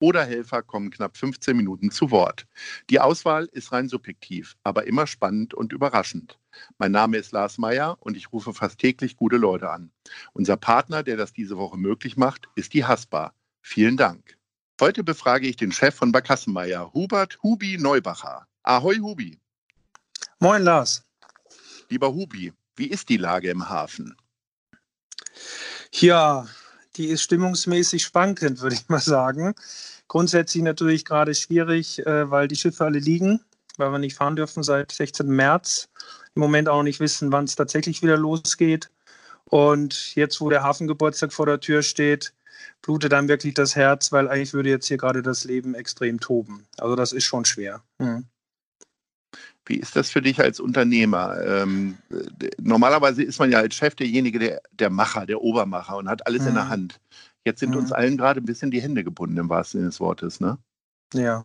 oder Helfer kommen knapp 15 Minuten zu Wort. Die Auswahl ist rein subjektiv, aber immer spannend und überraschend. Mein Name ist Lars Meyer und ich rufe fast täglich gute Leute an. Unser Partner, der das diese Woche möglich macht, ist die Haspa. Vielen Dank. Heute befrage ich den Chef von Barkassenmeier, Hubert Hubi Neubacher. Ahoi Hubi. Moin Lars. Lieber Hubi, wie ist die Lage im Hafen? Ja, die ist stimmungsmäßig schwankend, würde ich mal sagen. Grundsätzlich natürlich gerade schwierig, äh, weil die Schiffe alle liegen, weil wir nicht fahren dürfen seit 16. März. Im Moment auch nicht wissen, wann es tatsächlich wieder losgeht. Und jetzt, wo der Hafengeburtstag vor der Tür steht, blutet dann wirklich das Herz, weil eigentlich würde jetzt hier gerade das Leben extrem toben. Also das ist schon schwer. Hm. Wie ist das für dich als Unternehmer? Ähm, normalerweise ist man ja als Chef derjenige, der, der Macher, der Obermacher und hat alles hm. in der Hand. Jetzt sind hm. uns allen gerade ein bisschen die Hände gebunden, im wahrsten Sinne des Wortes, ne? Ja,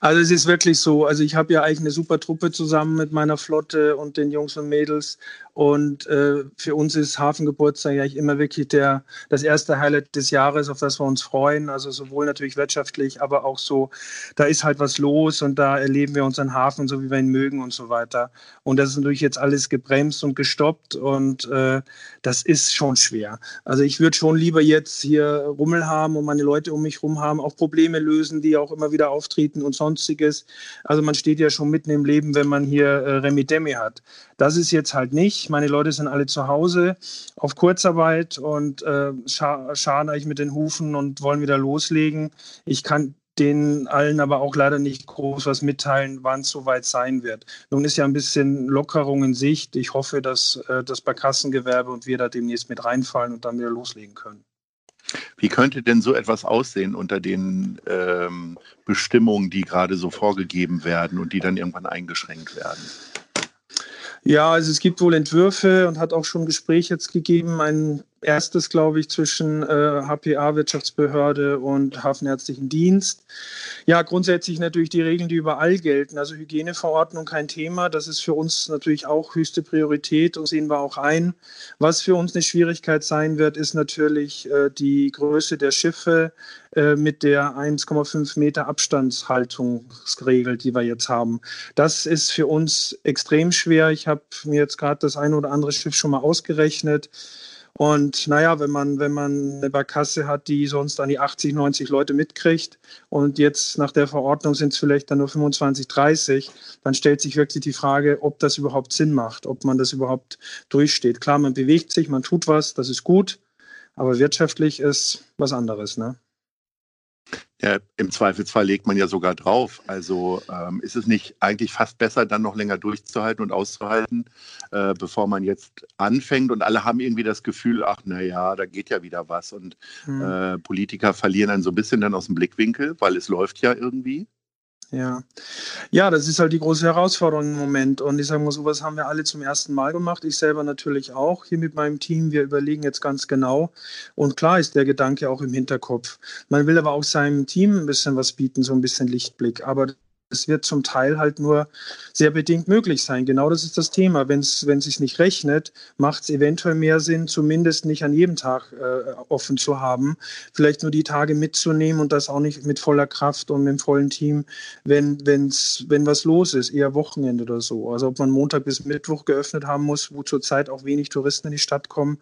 also es ist wirklich so. Also ich habe ja eigentlich eine super Truppe zusammen mit meiner Flotte und den Jungs und Mädels. Und äh, für uns ist Hafengeburtstag ja immer wirklich der, das erste Highlight des Jahres, auf das wir uns freuen. Also sowohl natürlich wirtschaftlich, aber auch so, da ist halt was los und da erleben wir unseren Hafen so, wie wir ihn mögen und so weiter. Und das ist natürlich jetzt alles gebremst und gestoppt und äh, das ist schon schwer. Also ich würde schon lieber jetzt hier Rummel haben und meine Leute um mich rum haben, auch Probleme lösen, die auch immer wieder auftreten und sonstiges. Also man steht ja schon mitten im Leben, wenn man hier äh, Remi Demi hat. Das ist jetzt halt nicht. Meine Leute sind alle zu Hause auf Kurzarbeit und äh, scha scharen eigentlich mit den Hufen und wollen wieder loslegen. Ich kann denen allen aber auch leider nicht groß was mitteilen, wann es soweit sein wird. Nun ist ja ein bisschen Lockerung in Sicht. Ich hoffe, dass äh, das Barkassengewerbe und wir da demnächst mit reinfallen und dann wieder loslegen können. Wie könnte denn so etwas aussehen unter den ähm, Bestimmungen, die gerade so vorgegeben werden und die dann irgendwann eingeschränkt werden? Ja, also es gibt wohl Entwürfe und hat auch schon Gespräche jetzt gegeben. Ein erstes, glaube ich, zwischen äh, HPA, Wirtschaftsbehörde und Hafenärztlichen Dienst. Ja, grundsätzlich natürlich die Regeln, die überall gelten. Also Hygieneverordnung kein Thema. Das ist für uns natürlich auch höchste Priorität und sehen wir auch ein. Was für uns eine Schwierigkeit sein wird, ist natürlich äh, die Größe der Schiffe äh, mit der 1,5 Meter Abstandshaltungsregel, die wir jetzt haben. Das ist für uns extrem schwer. Ich habe mir jetzt gerade das eine oder andere Schiff schon mal ausgerechnet. Und naja, wenn man, wenn man eine Barkasse hat, die sonst an die 80, 90 Leute mitkriegt und jetzt nach der Verordnung sind es vielleicht dann nur 25, 30, dann stellt sich wirklich die Frage, ob das überhaupt Sinn macht, ob man das überhaupt durchsteht. Klar, man bewegt sich, man tut was, das ist gut, aber wirtschaftlich ist was anderes. Ne? Ja, Im Zweifelsfall legt man ja sogar drauf. Also ähm, ist es nicht eigentlich fast besser, dann noch länger durchzuhalten und auszuhalten, äh, bevor man jetzt anfängt und alle haben irgendwie das Gefühl, ach naja, da geht ja wieder was. Und hm. äh, Politiker verlieren dann so ein bisschen dann aus dem Blickwinkel, weil es läuft ja irgendwie. Ja. ja, das ist halt die große Herausforderung im Moment. Und ich sage mal, sowas haben wir alle zum ersten Mal gemacht. Ich selber natürlich auch hier mit meinem Team. Wir überlegen jetzt ganz genau. Und klar ist der Gedanke auch im Hinterkopf. Man will aber auch seinem Team ein bisschen was bieten, so ein bisschen Lichtblick. Aber es wird zum Teil halt nur sehr bedingt möglich sein. Genau das ist das Thema. Wenn es sich nicht rechnet, macht es eventuell mehr Sinn, zumindest nicht an jedem Tag äh, offen zu haben. Vielleicht nur die Tage mitzunehmen und das auch nicht mit voller Kraft und mit dem vollen Team, wenn, wenn's, wenn was los ist, eher Wochenende oder so. Also ob man Montag bis Mittwoch geöffnet haben muss, wo zurzeit auch wenig Touristen in die Stadt kommen,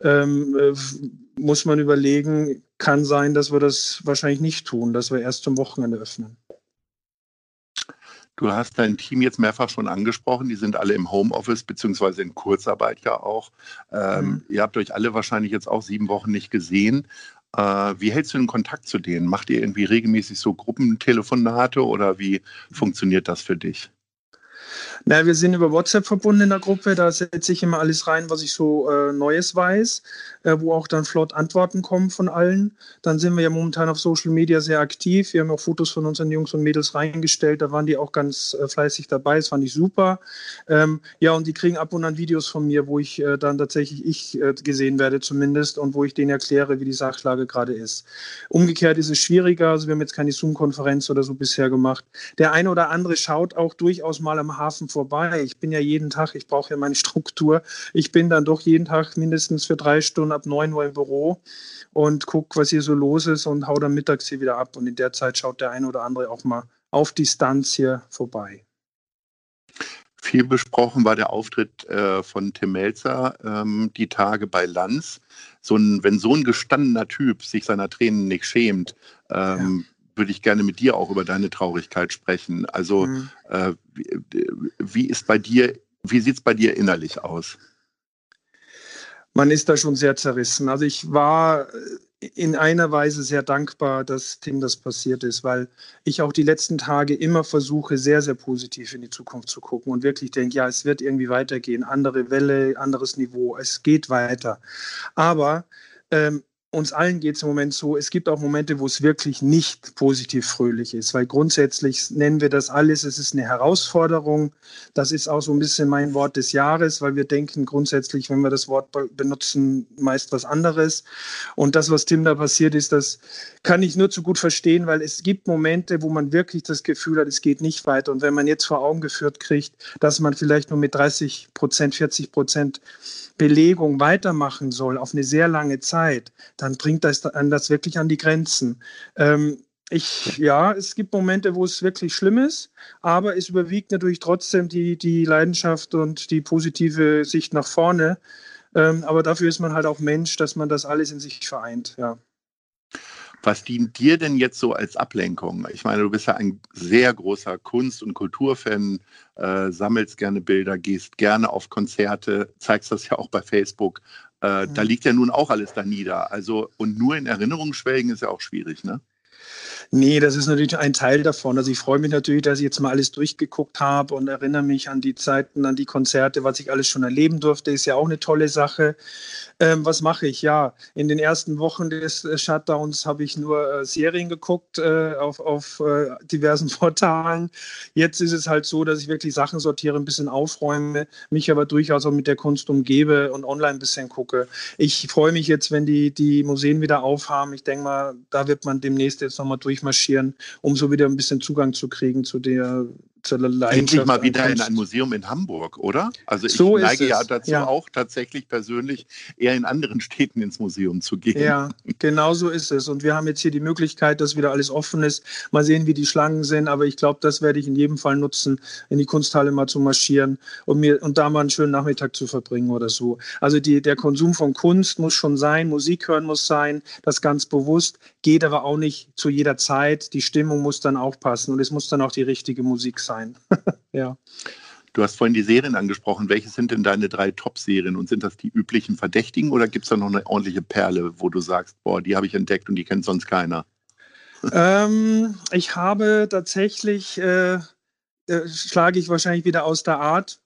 ähm, äh, muss man überlegen, kann sein, dass wir das wahrscheinlich nicht tun, dass wir erst zum Wochenende öffnen. Du hast dein Team jetzt mehrfach schon angesprochen. Die sind alle im Homeoffice beziehungsweise in Kurzarbeit ja auch. Ähm, mhm. Ihr habt euch alle wahrscheinlich jetzt auch sieben Wochen nicht gesehen. Äh, wie hältst du den Kontakt zu denen? Macht ihr irgendwie regelmäßig so Gruppentelefonate oder wie funktioniert das für dich? Na, wir sind über WhatsApp verbunden in der Gruppe. Da setze ich immer alles rein, was ich so äh, Neues weiß, äh, wo auch dann flott Antworten kommen von allen. Dann sind wir ja momentan auf Social Media sehr aktiv. Wir haben auch Fotos von unseren Jungs und Mädels reingestellt. Da waren die auch ganz äh, fleißig dabei. Das fand ich super. Ähm, ja, und die kriegen ab und an Videos von mir, wo ich äh, dann tatsächlich ich äh, gesehen werde zumindest und wo ich denen erkläre, wie die Sachlage gerade ist. Umgekehrt ist es schwieriger. Also wir haben jetzt keine Zoom-Konferenz oder so bisher gemacht. Der eine oder andere schaut auch durchaus mal am Hafen vorbei. Ich bin ja jeden Tag, ich brauche ja meine Struktur. Ich bin dann doch jeden Tag mindestens für drei Stunden ab 9 Uhr im Büro und gucke, was hier so los ist und hau dann mittags hier wieder ab. Und in der Zeit schaut der eine oder andere auch mal auf Distanz hier vorbei. Viel besprochen war der Auftritt äh, von Tim Melzer ähm, die Tage bei Lanz. So ein, wenn so ein gestandener Typ sich seiner Tränen nicht schämt, ähm, würde ich gerne mit dir auch über deine Traurigkeit sprechen. Also mhm. äh, wie, wie, ist bei dir, wie sieht es bei dir innerlich aus? Man ist da schon sehr zerrissen. Also ich war in einer Weise sehr dankbar, dass Tim das passiert ist, weil ich auch die letzten Tage immer versuche, sehr, sehr positiv in die Zukunft zu gucken und wirklich denke, ja, es wird irgendwie weitergehen, andere Welle, anderes Niveau, es geht weiter. Aber ähm, uns allen geht es im Moment so, es gibt auch Momente, wo es wirklich nicht positiv fröhlich ist, weil grundsätzlich nennen wir das alles, es ist eine Herausforderung. Das ist auch so ein bisschen mein Wort des Jahres, weil wir denken grundsätzlich, wenn wir das Wort benutzen, meist was anderes. Und das, was Tim da passiert ist, das kann ich nur zu gut verstehen, weil es gibt Momente, wo man wirklich das Gefühl hat, es geht nicht weiter. Und wenn man jetzt vor Augen geführt kriegt, dass man vielleicht nur mit 30 Prozent, 40 Prozent Belegung weitermachen soll auf eine sehr lange Zeit, dann bringt das dann das wirklich an die Grenzen. Ähm, ich, ja, es gibt Momente, wo es wirklich schlimm ist, aber es überwiegt natürlich trotzdem die, die Leidenschaft und die positive Sicht nach vorne. Ähm, aber dafür ist man halt auch Mensch, dass man das alles in sich vereint, ja. Was dient dir denn jetzt so als Ablenkung? Ich meine, du bist ja ein sehr großer Kunst- und Kulturfan, äh, sammelst gerne Bilder, gehst gerne auf Konzerte, zeigst das ja auch bei Facebook. Äh, mhm. Da liegt ja nun auch alles da nieder. Also, und nur in Erinnerung schwelgen ist ja auch schwierig, ne? Nee, das ist natürlich ein Teil davon. Also ich freue mich natürlich, dass ich jetzt mal alles durchgeguckt habe und erinnere mich an die Zeiten, an die Konzerte, was ich alles schon erleben durfte, ist ja auch eine tolle Sache. Ähm, was mache ich? Ja, in den ersten Wochen des äh, Shutdowns habe ich nur äh, Serien geguckt äh, auf, auf äh, diversen Portalen. Jetzt ist es halt so, dass ich wirklich Sachen sortiere, ein bisschen aufräume, mich aber durchaus auch mit der Kunst umgebe und online ein bisschen gucke. Ich freue mich jetzt, wenn die, die Museen wieder aufhaben. Ich denke mal, da wird man demnächst jetzt nochmal durchmarschieren, um so wieder ein bisschen Zugang zu kriegen zu der Endlich mal wieder in ein Museum in Hamburg, oder? Also ich so neige ja dazu ja. auch tatsächlich persönlich eher in anderen Städten ins Museum zu gehen. Ja, genau so ist es. Und wir haben jetzt hier die Möglichkeit, dass wieder alles offen ist. Mal sehen, wie die Schlangen sind. Aber ich glaube, das werde ich in jedem Fall nutzen, in die Kunsthalle mal zu marschieren und mir und da mal einen schönen Nachmittag zu verbringen oder so. Also die, der Konsum von Kunst muss schon sein, Musik hören muss sein, das ganz bewusst, geht aber auch nicht zu jeder Zeit. Die Stimmung muss dann auch passen und es muss dann auch die richtige Musik sein sein. ja. Du hast vorhin die Serien angesprochen. Welche sind denn deine drei Top-Serien? Und sind das die üblichen Verdächtigen oder gibt es da noch eine ordentliche Perle, wo du sagst, boah, die habe ich entdeckt und die kennt sonst keiner? Ähm, ich habe tatsächlich, äh, äh, schlage ich wahrscheinlich wieder aus der Art,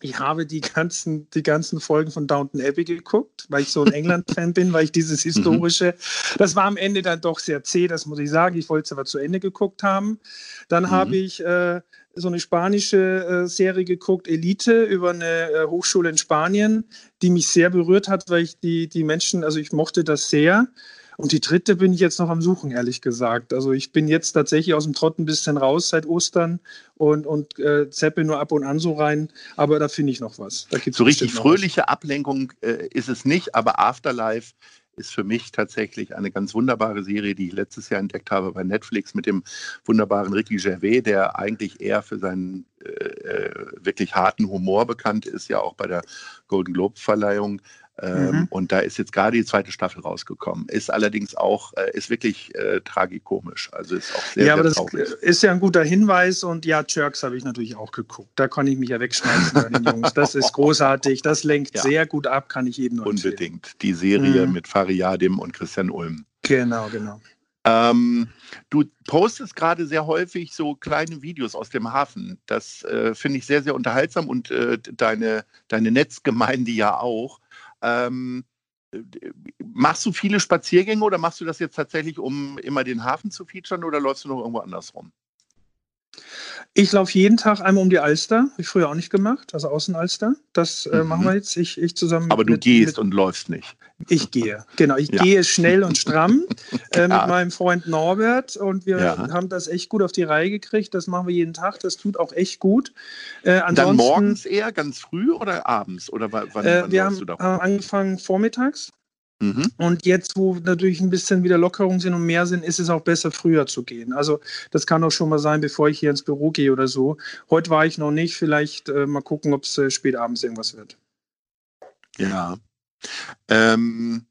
ich habe die ganzen, die ganzen Folgen von Downton Abbey geguckt, weil ich so ein England-Fan bin, weil ich dieses mhm. historische, das war am Ende dann doch sehr zäh, das muss ich sagen. Ich wollte es aber zu Ende geguckt haben. Dann mhm. habe ich äh, so eine spanische äh, Serie geguckt, Elite, über eine äh, Hochschule in Spanien, die mich sehr berührt hat, weil ich die, die Menschen, also ich mochte das sehr. Und die dritte bin ich jetzt noch am Suchen, ehrlich gesagt. Also ich bin jetzt tatsächlich aus dem Trott ein bisschen raus seit Ostern und, und äh, zeppe nur ab und an so rein. Aber da finde ich noch was. so richtig fröhliche was. Ablenkung äh, ist es nicht, aber Afterlife ist für mich tatsächlich eine ganz wunderbare Serie, die ich letztes Jahr entdeckt habe bei Netflix mit dem wunderbaren Ricky Gervais, der eigentlich eher für seinen äh, äh wirklich harten Humor bekannt ist, ja auch bei der Golden Globe Verleihung. Ähm, mhm. Und da ist jetzt gerade die zweite Staffel rausgekommen. Ist allerdings auch, äh, ist wirklich äh, tragikomisch. Also ist auch sehr, ja, sehr aber das ist ja ein guter Hinweis. Und ja, Jerks habe ich natürlich auch geguckt. Da kann ich mich ja wegschmeißen bei den Jungs. Das ist großartig. Das lenkt ja. sehr gut ab, kann ich jedem nur Unbedingt. Empfehlen. Die Serie mhm. mit Fariadim und Christian Ulm. Genau, genau. Ähm, du postest gerade sehr häufig so kleine Videos aus dem Hafen. Das äh, finde ich sehr, sehr unterhaltsam und äh, deine, deine Netzgemeinde ja auch. Ähm, machst du viele Spaziergänge oder machst du das jetzt tatsächlich, um immer den Hafen zu featuren oder läufst du noch irgendwo anders rum? Ich laufe jeden Tag einmal um die Alster. Habe ich früher auch nicht gemacht, also Außenalster. Das äh, mhm. machen wir jetzt. Ich, ich zusammen. Aber du mit, gehst mit, und läufst nicht. Ich gehe, genau. Ich ja. gehe schnell und stramm äh, ja. mit meinem Freund Norbert und wir ja. haben das echt gut auf die Reihe gekriegt. Das machen wir jeden Tag. Das tut auch echt gut. Äh, Dann morgens eher ganz früh oder abends? Oder wann, wann äh, wir haben äh, angefangen vormittags. Mhm. Und jetzt, wo natürlich ein bisschen wieder Lockerungen sind und mehr sind, ist es auch besser, früher zu gehen. Also das kann auch schon mal sein, bevor ich hier ins Büro gehe oder so. Heute war ich noch nicht. Vielleicht äh, mal gucken, ob es äh, spät abends irgendwas wird. Ja. Ähm,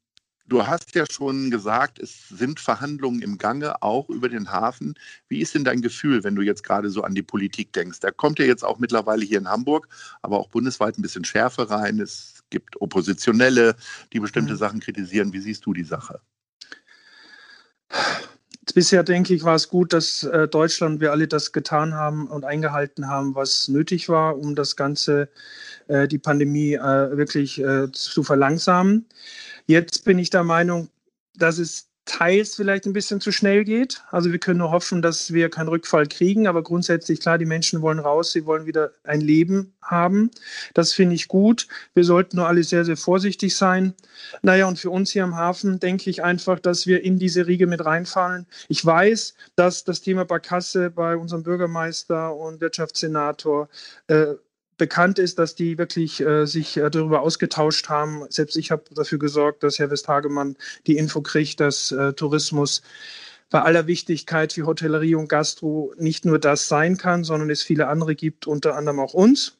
du hast ja schon gesagt, es sind Verhandlungen im Gange, auch über den Hafen. Wie ist denn dein Gefühl, wenn du jetzt gerade so an die Politik denkst? Da kommt ja jetzt auch mittlerweile hier in Hamburg, aber auch bundesweit ein bisschen Schärfe rein. Es gibt Oppositionelle, die bestimmte mhm. Sachen kritisieren. Wie siehst du die Sache? Bisher denke ich, war es gut, dass äh, Deutschland, wir alle das getan haben und eingehalten haben, was nötig war, um das Ganze, äh, die Pandemie äh, wirklich äh, zu verlangsamen. Jetzt bin ich der Meinung, dass es teils vielleicht ein bisschen zu schnell geht. Also wir können nur hoffen, dass wir keinen Rückfall kriegen, aber grundsätzlich klar, die Menschen wollen raus, sie wollen wieder ein Leben haben. Das finde ich gut. Wir sollten nur alle sehr, sehr vorsichtig sein. Naja, und für uns hier am Hafen denke ich einfach, dass wir in diese Riege mit reinfallen. Ich weiß, dass das Thema Barkasse bei unserem Bürgermeister und Wirtschaftssenator äh, bekannt ist, dass die wirklich äh, sich äh, darüber ausgetauscht haben. Selbst ich habe dafür gesorgt, dass Herr Westhagemann die Info kriegt, dass äh, Tourismus bei aller Wichtigkeit für Hotellerie und Gastro nicht nur das sein kann, sondern es viele andere gibt, unter anderem auch uns.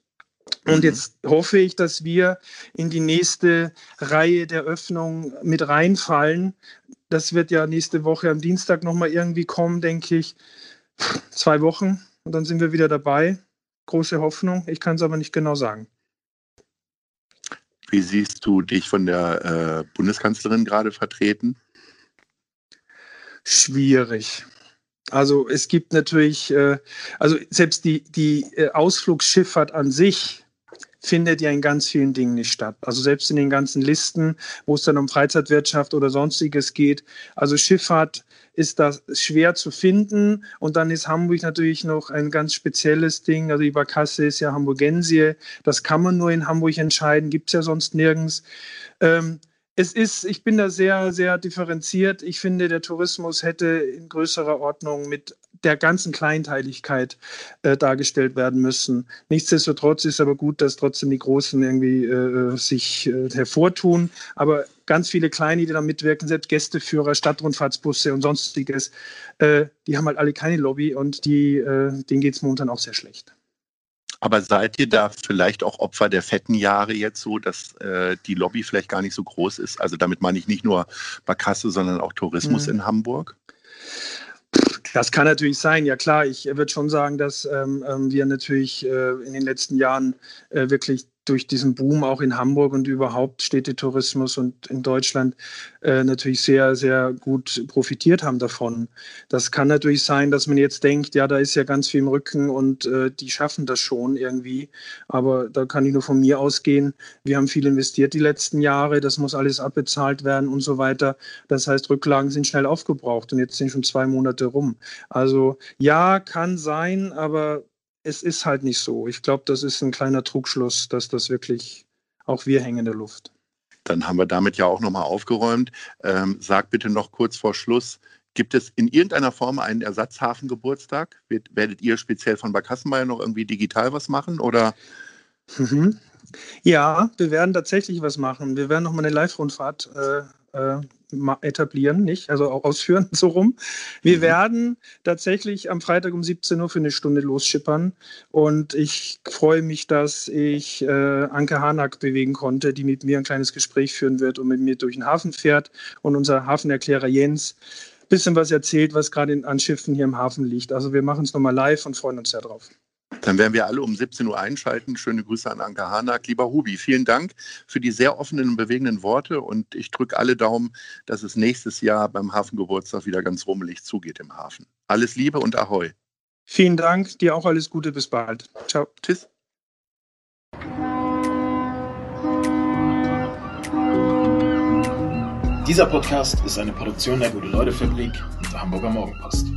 Und mhm. jetzt hoffe ich, dass wir in die nächste Reihe der Öffnung mit reinfallen. Das wird ja nächste Woche am Dienstag nochmal irgendwie kommen, denke ich. Zwei Wochen und dann sind wir wieder dabei große Hoffnung. Ich kann es aber nicht genau sagen. Wie siehst du dich von der äh, Bundeskanzlerin gerade vertreten? Schwierig. Also es gibt natürlich, äh, also selbst die, die äh, Ausflugsschifffahrt an sich findet ja in ganz vielen Dingen nicht statt. Also selbst in den ganzen Listen, wo es dann um Freizeitwirtschaft oder sonstiges geht. Also Schifffahrt ist das schwer zu finden. Und dann ist Hamburg natürlich noch ein ganz spezielles Ding. Also die Barkasse ist ja Hamburgensie. Das kann man nur in Hamburg entscheiden, gibt es ja sonst nirgends. Ähm, es ist, ich bin da sehr, sehr differenziert. Ich finde, der Tourismus hätte in größerer Ordnung mit der ganzen Kleinteiligkeit äh, dargestellt werden müssen. Nichtsdestotrotz ist aber gut, dass trotzdem die Großen irgendwie äh, sich äh, hervortun. Aber ganz viele Kleine, die da mitwirken, selbst Gästeführer, Stadtrundfahrtsbusse und sonstiges, äh, die haben halt alle keine Lobby und die, äh, denen geht es momentan auch sehr schlecht. Aber seid ihr da vielleicht auch Opfer der fetten Jahre jetzt so, dass äh, die Lobby vielleicht gar nicht so groß ist? Also damit meine ich nicht nur Barkasse, sondern auch Tourismus mhm. in Hamburg? Das kann natürlich sein, ja klar. Ich würde schon sagen, dass ähm, ähm wir natürlich äh, in den letzten Jahren äh, wirklich durch diesen Boom auch in Hamburg und überhaupt Städtetourismus und in Deutschland äh, natürlich sehr, sehr gut profitiert haben davon. Das kann natürlich sein, dass man jetzt denkt, ja, da ist ja ganz viel im Rücken und äh, die schaffen das schon irgendwie. Aber da kann ich nur von mir ausgehen. Wir haben viel investiert die letzten Jahre, das muss alles abbezahlt werden und so weiter. Das heißt, Rücklagen sind schnell aufgebraucht und jetzt sind schon zwei Monate rum. Also ja, kann sein, aber es ist halt nicht so. Ich glaube, das ist ein kleiner Trugschluss, dass das wirklich auch wir hängen in der Luft. Dann haben wir damit ja auch nochmal aufgeräumt. Ähm, sag bitte noch kurz vor Schluss, gibt es in irgendeiner Form einen Ersatzhafengeburtstag? werdet ihr speziell von Barkassenmeier noch irgendwie digital was machen oder? Mhm. Ja, wir werden tatsächlich was machen. Wir werden nochmal eine Live-Rundfahrt äh, äh, etablieren, nicht? Also auch ausführen, so rum. Wir mhm. werden tatsächlich am Freitag um 17 Uhr für eine Stunde losschippern. Und ich freue mich, dass ich äh, Anke Hanak bewegen konnte, die mit mir ein kleines Gespräch führen wird und mit mir durch den Hafen fährt. Und unser Hafenerklärer Jens ein bisschen was erzählt, was gerade an Schiffen hier im Hafen liegt. Also wir machen es nochmal live und freuen uns sehr drauf. Dann werden wir alle um 17 Uhr einschalten. Schöne Grüße an Anke Hanak. Lieber Hubi, vielen Dank für die sehr offenen und bewegenden Worte und ich drücke alle Daumen, dass es nächstes Jahr beim Hafengeburtstag wieder ganz rummelig zugeht im Hafen. Alles Liebe und Ahoi. Vielen Dank, dir auch alles Gute, bis bald. Ciao. Tschüss. Dieser Podcast ist eine Produktion der Gute-Leute-Fabrik und der Hamburger Morgenpost.